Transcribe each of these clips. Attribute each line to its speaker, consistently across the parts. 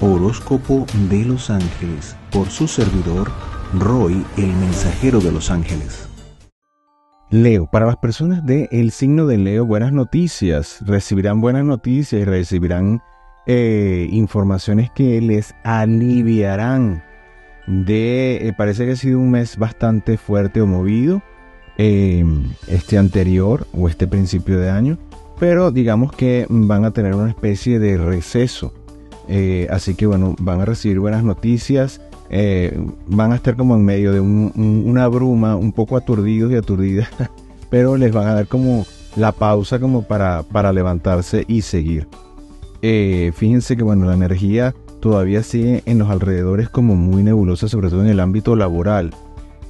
Speaker 1: Horóscopo de los Ángeles por su servidor Roy, el mensajero de los ángeles. Leo, para las personas del signo de Leo, buenas noticias. Recibirán buenas noticias y recibirán eh, informaciones que les aliviarán de... Eh, parece que ha sido un mes bastante fuerte o movido, eh, este anterior o este principio de año, pero digamos que van a tener una especie de receso. Así que bueno, van a recibir buenas noticias eh, van a estar como en medio de una bruma, un poco aturdidos y aturdidas, pero les van a dar como la pausa como para, para levantarse y seguir. Eh, fíjense que bueno, la energía todavía sigue en los alrededores como muy nebulosa, sobre todo en el ámbito laboral.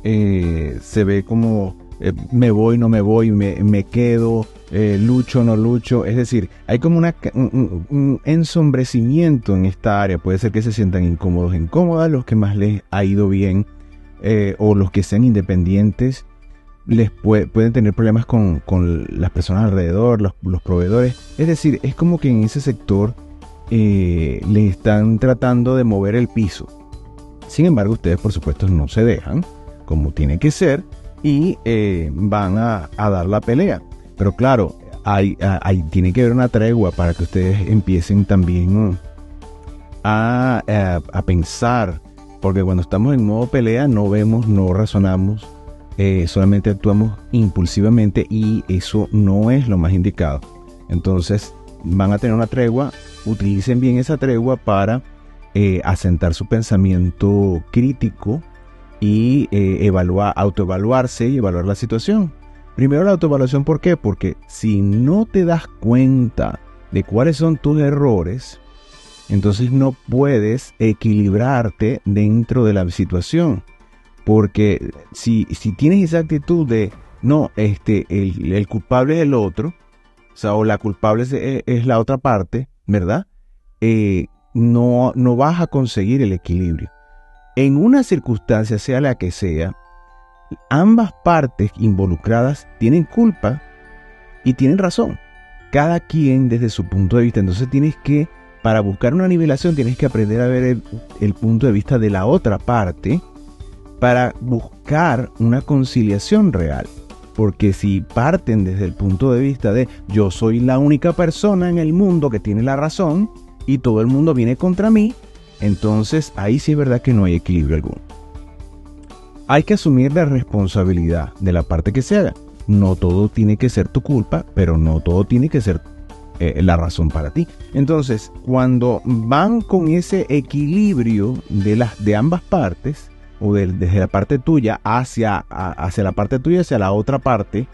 Speaker 1: Eh, se ve como me voy, no me voy, me, me quedo, eh, lucho no lucho. Es decir, hay como un, ensombrecimiento en esta área. Puede ser que se sientan incómodos, incómodas, los que más les ha ido bien eh, o los que sean independientes. Les pueden tener problemas con, las personas alrededor, los, proveedores. Es decir, es como que en ese sector eh, les están tratando de mover el piso. Sin embargo, ustedes por supuesto no se dejan, como tiene que ser, y van a dar la pelea. Pero claro, hay, hay, tiene que haber una tregua para que ustedes empiecen también a, pensar, porque cuando estamos en modo pelea no vemos, no razonamos, eh, solamente actuamos impulsivamente y eso no es lo más indicado. Entonces van a tener una tregua, utilicen bien esa tregua para eh, asentar su pensamiento crítico y eh, evaluar, autoevaluarse y evaluar la situación. Primero la autoevaluación, ¿por qué? Porque si no te das cuenta de cuáles son tus errores, entonces no puedes equilibrarte dentro de la situación. Porque si, si tienes esa actitud de, no, este, el, culpable es el otro, o sea, la culpable es, la otra parte, ¿verdad? Eh, no, no vas a conseguir el equilibrio. En una circunstancia, sea la que sea, ambas partes involucradas tienen culpa y tienen razón. Cada quien desde su punto de vista. Entonces tienes que, para buscar una nivelación, tienes que aprender a ver el, punto de vista de la otra parte para buscar una conciliación real. Porque si parten desde el punto de vista de yo soy la única persona en el mundo que tiene la razón y todo el mundo viene contra mí, entonces ahí sí es verdad que no hay equilibrio alguno hay que asumir la responsabilidad de la parte que se haga. No todo tiene que ser tu culpa, pero no todo tiene que ser eh, la razón para ti. Entonces, cuando van con ese equilibrio de, las, de ambas partes, o desde la parte tuya hacia, hacia la parte tuya, hacia la otra parte,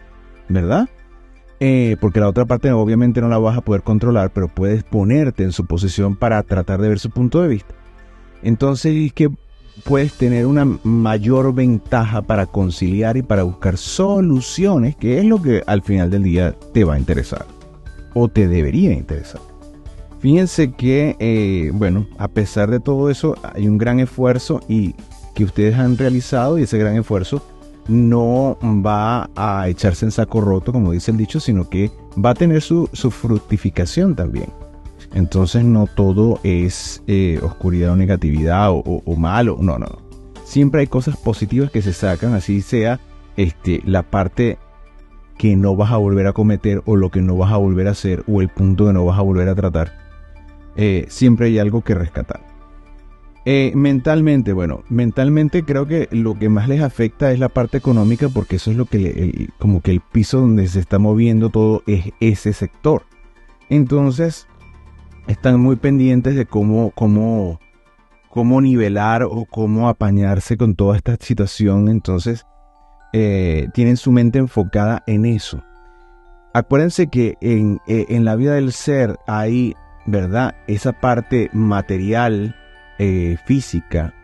Speaker 1: ¿verdad? Eh, porque la otra parte obviamente no la vas a poder controlar, pero puedes ponerte en su posición para tratar de ver su punto de vista. Entonces, que puedes tener una mayor ventaja para conciliar y para buscar soluciones, que es lo que al final del día te va a interesar o te debería interesar. Fíjense que, eh, bueno, a pesar de todo eso, hay un gran esfuerzo y que ustedes han realizado y ese gran esfuerzo no va a echarse en saco roto, como dice el dicho, sino que va a tener su, su fructificación también. Entonces no todo es eh, oscuridad o negatividad o, malo, no, no, Siempre hay cosas positivas que se sacan, así sea este, la parte que no vas a volver a cometer o lo que no vas a volver a hacer o el punto que no vas a volver a tratar. Eh, siempre hay algo que rescatar. Eh, mentalmente, bueno, mentalmente creo que lo que más les afecta es la parte económica porque eso es lo que como que el piso donde se está moviendo todo es ese sector. Entonces, están muy pendientes de cómo, cómo, cómo nivelar o cómo apañarse con toda esta situación. Entonces, eh, tienen su mente enfocada en eso. Acuérdense que en, eh, en, la vida del ser hay, ¿verdad? Esa parte material, eh, física,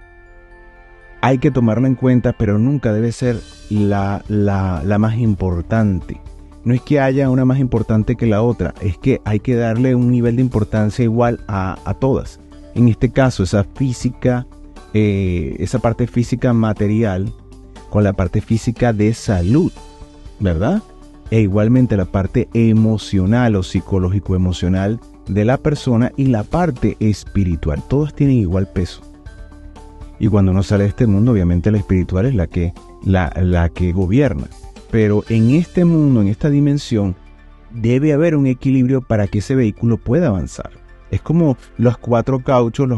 Speaker 1: hay que tomarla en cuenta, pero nunca debe ser la, la, la más importante no es que haya una más importante que la otra, es que hay que darle un nivel de importancia igual a, todas. En este caso, esa física, eh, esa parte física material con la parte física de salud, ¿verdad? E igualmente la parte emocional o psicológico emocional de la persona y la parte espiritual. Todos tienen igual peso. Y cuando uno sale de este mundo, obviamente la espiritual es la que, la, la que gobierna. Pero en este mundo, en esta dimensión, debe haber un equilibrio para que ese vehículo pueda avanzar. Es como los cuatro cauchos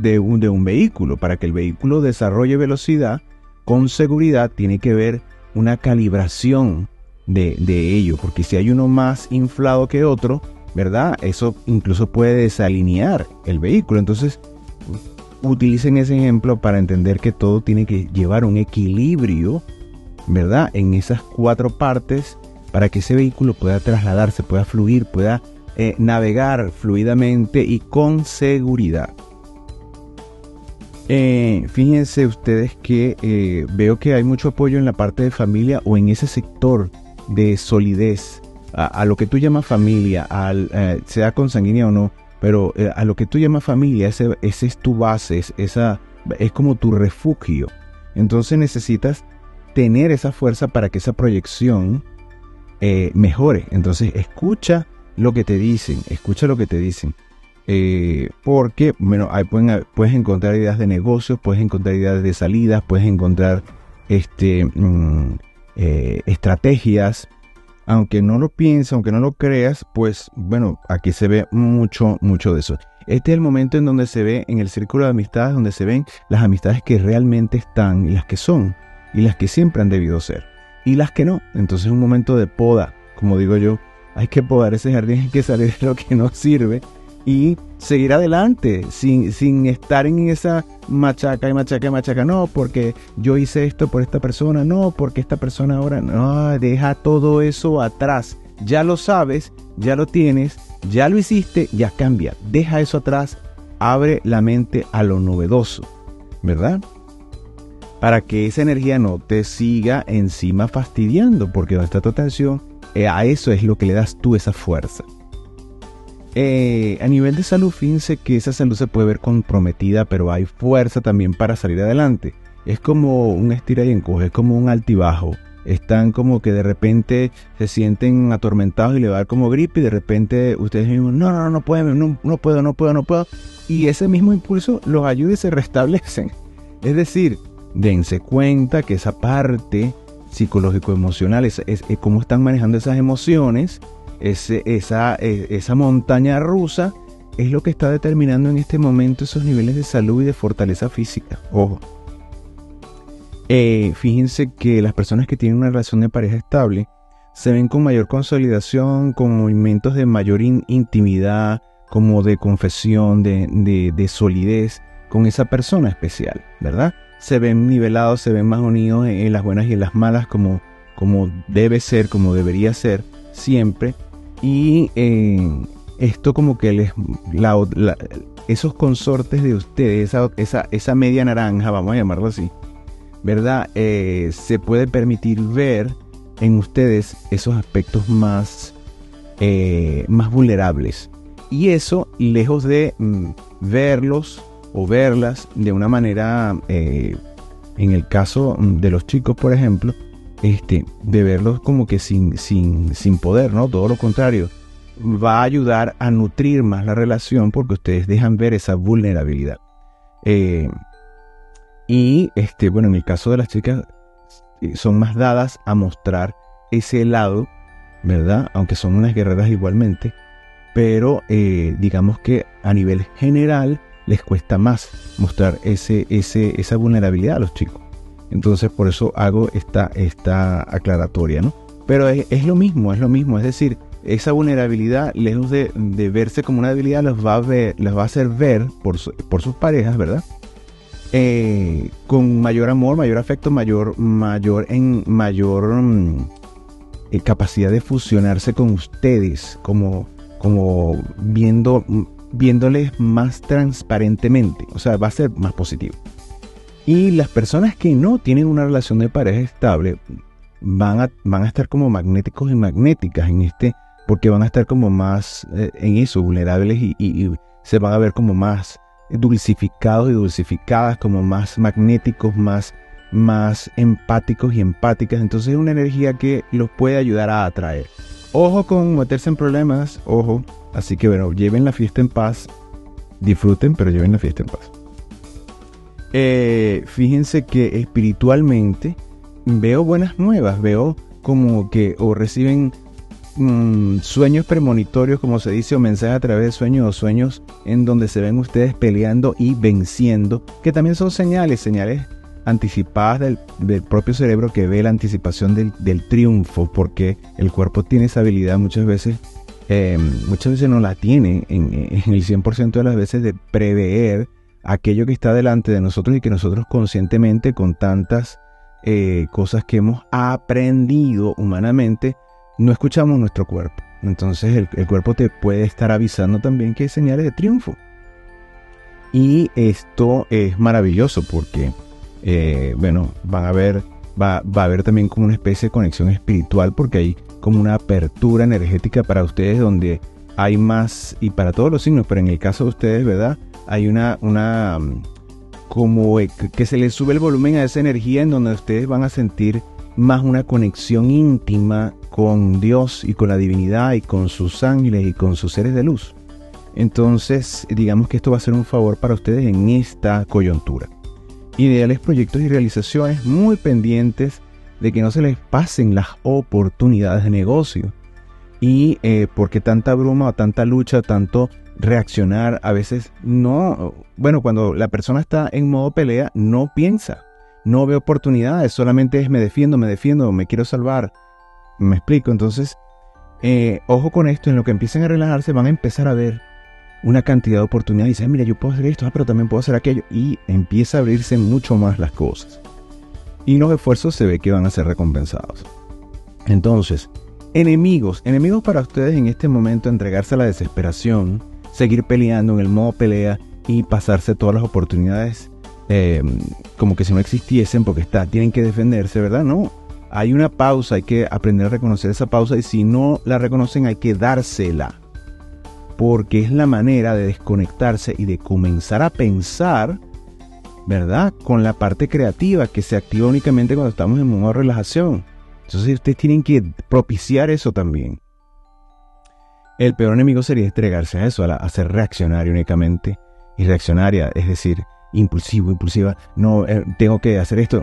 Speaker 1: de un, vehículo. Para que el vehículo desarrolle velocidad, con seguridad tiene que haber una calibración de, de ello. Porque si hay uno más inflado que otro, ¿verdad? Eso incluso puede desalinear el vehículo. Entonces, utilicen ese ejemplo para entender que todo tiene que llevar un equilibrio, ¿verdad? En esas cuatro partes para que ese vehículo pueda trasladarse, pueda fluir, pueda eh, navegar fluidamente y con seguridad. Eh, fíjense ustedes que eh, veo que hay mucho apoyo en la parte de familia o en ese sector de solidez a, lo que tú llamas familia, sea consanguínea o no, pero a lo que tú llamas familia, ese, es tu base, es, esa, es como tu refugio. Entonces necesitas tener esa fuerza para que esa proyección mejore. Entonces escucha lo que te dicen, escucha lo que te dicen. Eh, porque, bueno, ahí puedes encontrar ideas de negocios, puedes encontrar ideas de salidas, puedes encontrar este, mm, eh, estrategias. Aunque no lo pienses, aunque no lo creas, pues bueno, aquí se ve mucho, mucho de eso. Este es el momento en donde se ve en el círculo de amistades, donde se ven las amistades que realmente están y las que son, y las que siempre han debido ser, y las que no. Entonces es un momento de poda, como digo yo, hay que podar ese jardín, hay que salir de lo que no sirve y seguir adelante sin, sin estar en esa machaca y machaca y machaca. No, porque yo hice esto por esta persona, no, porque esta persona ahora, no, deja todo eso atrás. Ya lo sabes, ya lo tienes, ya lo hiciste, ya cambia. Deja eso atrás, abre la mente a lo novedoso, ¿verdad? Para que esa energía no te siga encima fastidiando, porque donde está tu atención, eh, a eso es lo que le das tú esa fuerza. Eh, a nivel de salud, fíjense que esa salud se puede ver comprometida, pero hay fuerza también para salir adelante. Es como un estira y encoge, es como un altibajo. Están como que de repente se sienten atormentados y le va a dar como gripe y de repente ustedes mismos, no, no, no, pueden, no, no puedo, no puedo, no puedo. Y ese mismo impulso los ayuda y se restablecen. Es decir, dense cuenta que esa parte psicológico-emocional, es, cómo están manejando esas emociones, esa, e, esa montaña rusa, es lo que está determinando en este momento esos niveles de salud y de fortaleza física. Ojo. Eh, fíjense que las personas que tienen una relación de pareja estable se ven con mayor consolidación, con movimientos de mayor intimidad, como de confesión, de, de, de solidez con esa persona especial, ¿verdad? Se ven nivelados, se ven más unidos en, las buenas y en las malas como, como debe ser, como debería ser siempre. Y eh, esto como que les, esos consortes de ustedes, esa, esa, media naranja, vamos a llamarlo así, ¿verdad? Eh, se puede permitir ver en ustedes esos aspectos más, eh, más vulnerables. Y eso, lejos de mm, verlos o verlas de una manera, eh, en el caso de los chicos, por ejemplo, este, de verlos como que sin, sin, sin poder, ¿no? Todo lo contrario, va a ayudar a nutrir más la relación porque ustedes dejan ver esa vulnerabilidad. Eh, y este, bueno, en el caso de las chicas, eh, son más dadas a mostrar ese lado, ¿verdad? Aunque son unas guerreras igualmente, pero digamos que a nivel general, les cuesta más mostrar ese, ese, esa vulnerabilidad a los chicos. Entonces por eso hago esta, esta aclaratoria, ¿no? Pero es, lo mismo, es lo mismo, es decir, esa vulnerabilidad, lejos de, verse como una debilidad, los va a, ver, va a hacer ver por, por sus parejas, ¿verdad? Eh, con mayor amor, mayor afecto, mayor, mayor, en, mayor mm, eh, capacidad de fusionarse con ustedes, como, como viendo viéndoles más transparentemente, o sea, va a ser más positivo. Y las personas que no tienen una relación de pareja estable van a, van a estar como magnéticos y magnéticas en este, porque van a estar como más eh, en eso, vulnerables y, se van a ver como más dulcificados y dulcificadas, como más magnéticos, más, más empáticos y empáticas. Entonces es una energía que los puede ayudar a atraer. Ojo con meterse en problemas, ojo, Así que bueno, lleven la fiesta en paz, disfruten, pero lleven la fiesta en paz. Eh, fíjense que espiritualmente veo buenas nuevas, veo como que o reciben mm, sueños premonitorios, como se dice, o mensajes a través de sueños o sueños en donde se ven ustedes peleando y venciendo, que también son señales, señales anticipadas del, propio cerebro que ve la anticipación del, triunfo, porque el cuerpo tiene esa habilidad muchas veces, eh, muchas veces no la tiene en, el 100% de las veces de prever aquello que está delante de nosotros y que nosotros conscientemente con tantas eh, cosas que hemos aprendido humanamente, no escuchamos nuestro cuerpo. Entonces el, cuerpo te puede estar avisando también que hay señales de triunfo. Y esto es maravilloso porque, eh, bueno, van a ver, va, va a haber también como una especie de conexión espiritual porque hay como una apertura energética para ustedes donde hay más, y para todos los signos, pero en el caso de ustedes, ¿verdad? Hay una, una como que se les sube el volumen a esa energía en donde ustedes van a sentir más una conexión íntima con Dios y con la divinidad y con sus ángeles y con sus seres de luz. Entonces, digamos que esto va a ser un favor para ustedes en esta coyuntura. Ideales proyectos y realizaciones muy pendientes de que no se les pasen las oportunidades de negocio. Y eh, porque tanta bruma tanta lucha, tanto reaccionar, a veces no, bueno, cuando la persona está en modo pelea, no piensa, no ve oportunidades, solamente es me defiendo, me defiendo, me quiero salvar. Me explico, entonces, eh, ojo con esto, en lo que empiecen a relajarse van a empezar a ver una cantidad de oportunidades y dicen, mira, yo puedo hacer esto, ah, pero también puedo hacer aquello, y empieza a abrirse mucho más las cosas. Y los esfuerzos se ve que van a ser recompensados. Entonces, enemigos, enemigos para ustedes en este momento entregarse a la desesperación, seguir peleando en el modo pelea y pasarse todas las oportunidades em, como que si no existiesen porque está, tienen que defenderse, ¿verdad? No, hay una pausa, hay que aprender a reconocer esa pausa y si no la reconocen hay que dársela. Porque es la manera de desconectarse y de comenzar a pensar, ¿verdad? Con la parte creativa que se activa únicamente cuando estamos en modo de relajación. Entonces ustedes tienen que propiciar eso también. El peor enemigo sería entregarse a eso, a, ser reaccionario únicamente. Y reaccionaria, es decir, impulsivo, impulsiva. No, eh, tengo que hacer esto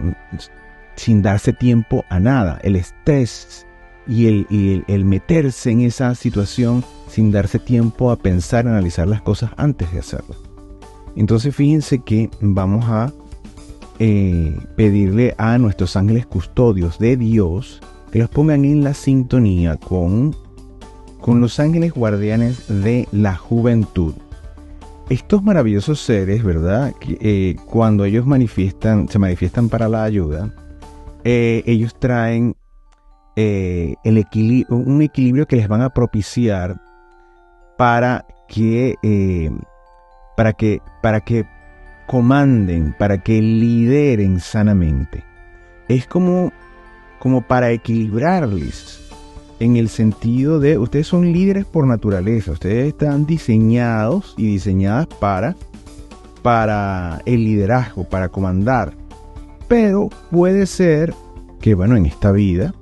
Speaker 1: sin darse tiempo a nada. El estrés y, el, el, meterse en esa situación sin darse tiempo a pensar, analizar las cosas antes de hacerlo. Entonces fíjense que vamos a eh, pedirle a nuestros ángeles custodios de Dios que los pongan en la sintonía con con los ángeles guardianes de la juventud. Estos maravillosos seres, ¿verdad? Eh, cuando ellos manifiestan, se manifiestan para la ayuda, eh, ellos traen un equilibrio que les van a propiciar para que, para que, para que comanden, para que lideren sanamente. Es como, como para equilibrarles en el sentido de ustedes son líderes por naturaleza, ustedes están diseñados y diseñadas para, para el liderazgo, para comandar. Pero puede ser que, bueno, en esta vida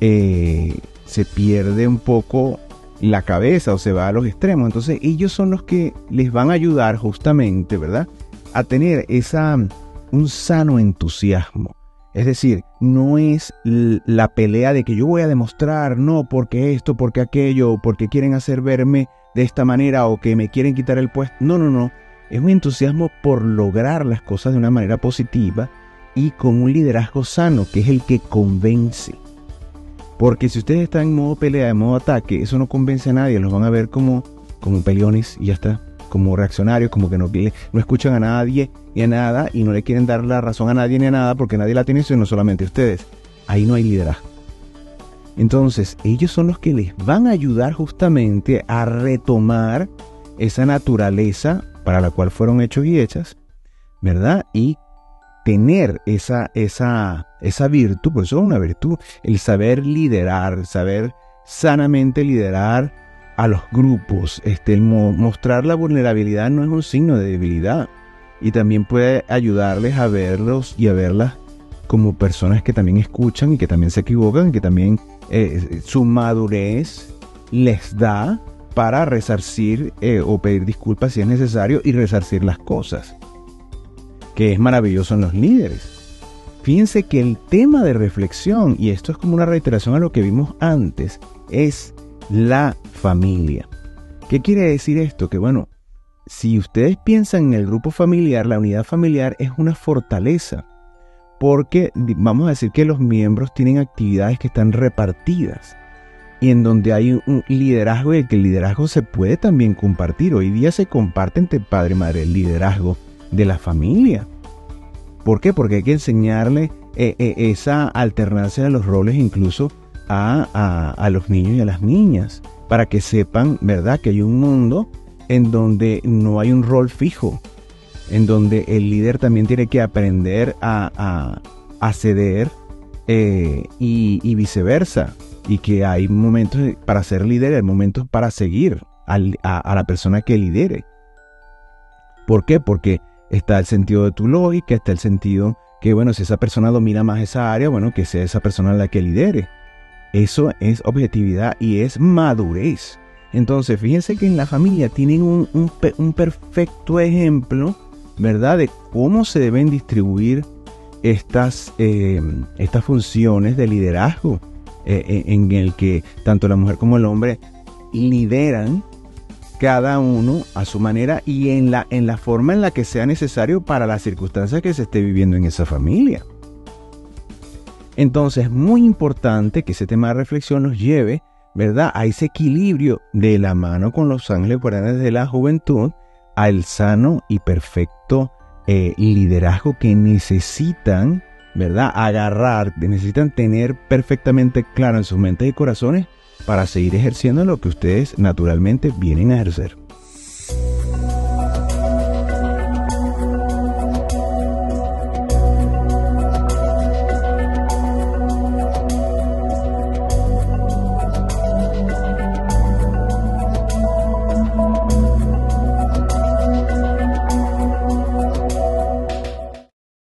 Speaker 1: eh, se pierde un poco la cabeza o se va a los extremos. Entonces ellos son los que les van a ayudar justamente, ¿verdad? A tener esa, un sano entusiasmo es decir, no es la pelea de que yo voy a demostrar, no, porque esto, porque aquello, porque quieren hacer verme de esta manera o que me quieren quitar el puesto. No, no, no. Es un entusiasmo por lograr las cosas de una manera positiva y con un liderazgo sano, que es el que convence. Porque si ustedes están en modo pelea, en modo ataque, eso no convence a nadie, los van a ver como, como peleones y ya está como reaccionarios, como que no, no escuchan a nadie y a nada y no le quieren dar la razón a nadie ni a nada porque nadie la tiene, sino solamente ustedes. Ahí no hay liderazgo. Entonces, ellos son los que les van a ayudar justamente a retomar esa naturaleza para la cual fueron hechos y hechas, ¿verdad? Y tener esa, esa, esa virtud, por eso es una virtud, el saber liderar, saber sanamente liderar a los grupos. Este, mostrar la vulnerabilidad no es un signo de debilidad y también puede ayudarles a verlos y a verlas como personas que también escuchan y que también se equivocan y que también eh, su madurez les da para resarcir eh, o pedir disculpas si es necesario y resarcir las cosas, que es maravilloso en los líderes. Fíjense que el tema de reflexión, y esto es como una reiteración a lo que vimos antes, es la familia. ¿Qué quiere decir esto? Que bueno, si ustedes piensan en el grupo familiar, la unidad familiar es una fortaleza, porque vamos a decir que los miembros tienen actividades que están repartidas y en donde hay un liderazgo y que el liderazgo se puede también compartir. Hoy día se comparte entre padre y madre el liderazgo de la familia. ¿Por qué? Porque hay que enseñarle eh, eh, esa alternancia de los roles incluso a, a, los niños y a las niñas, para que sepan, ¿verdad?, que hay un mundo en donde no hay un rol fijo, en donde el líder también tiene que aprender a, a ceder eh, y, viceversa, y que hay momentos para ser líder, hay momentos para seguir a la persona que lidere. ¿Por qué? Porque está el sentido de tu lógica, está el sentido que, bueno, si esa persona domina más esa área, bueno, que sea esa persona la que lidere. Eso es objetividad y es madurez. Entonces, fíjense que en la familia tienen un, perfecto ejemplo, ¿verdad?, de cómo se deben distribuir estas, eh, estas funciones de liderazgo, eh, eh, en el que tanto la mujer como el hombre lideran cada uno a su manera y en la, en la forma en la que sea necesario para las circunstancias que se esté viviendo en esa familia. Entonces es muy importante que ese tema de reflexión nos lleve, ¿verdad?, a ese equilibrio de la mano con los ángeles guardianes de la juventud al sano y perfecto eh, liderazgo que necesitan, ¿verdad?, agarrar, necesitan tener perfectamente claro en sus mentes y corazones para seguir ejerciendo lo que ustedes naturalmente vienen a ejercer.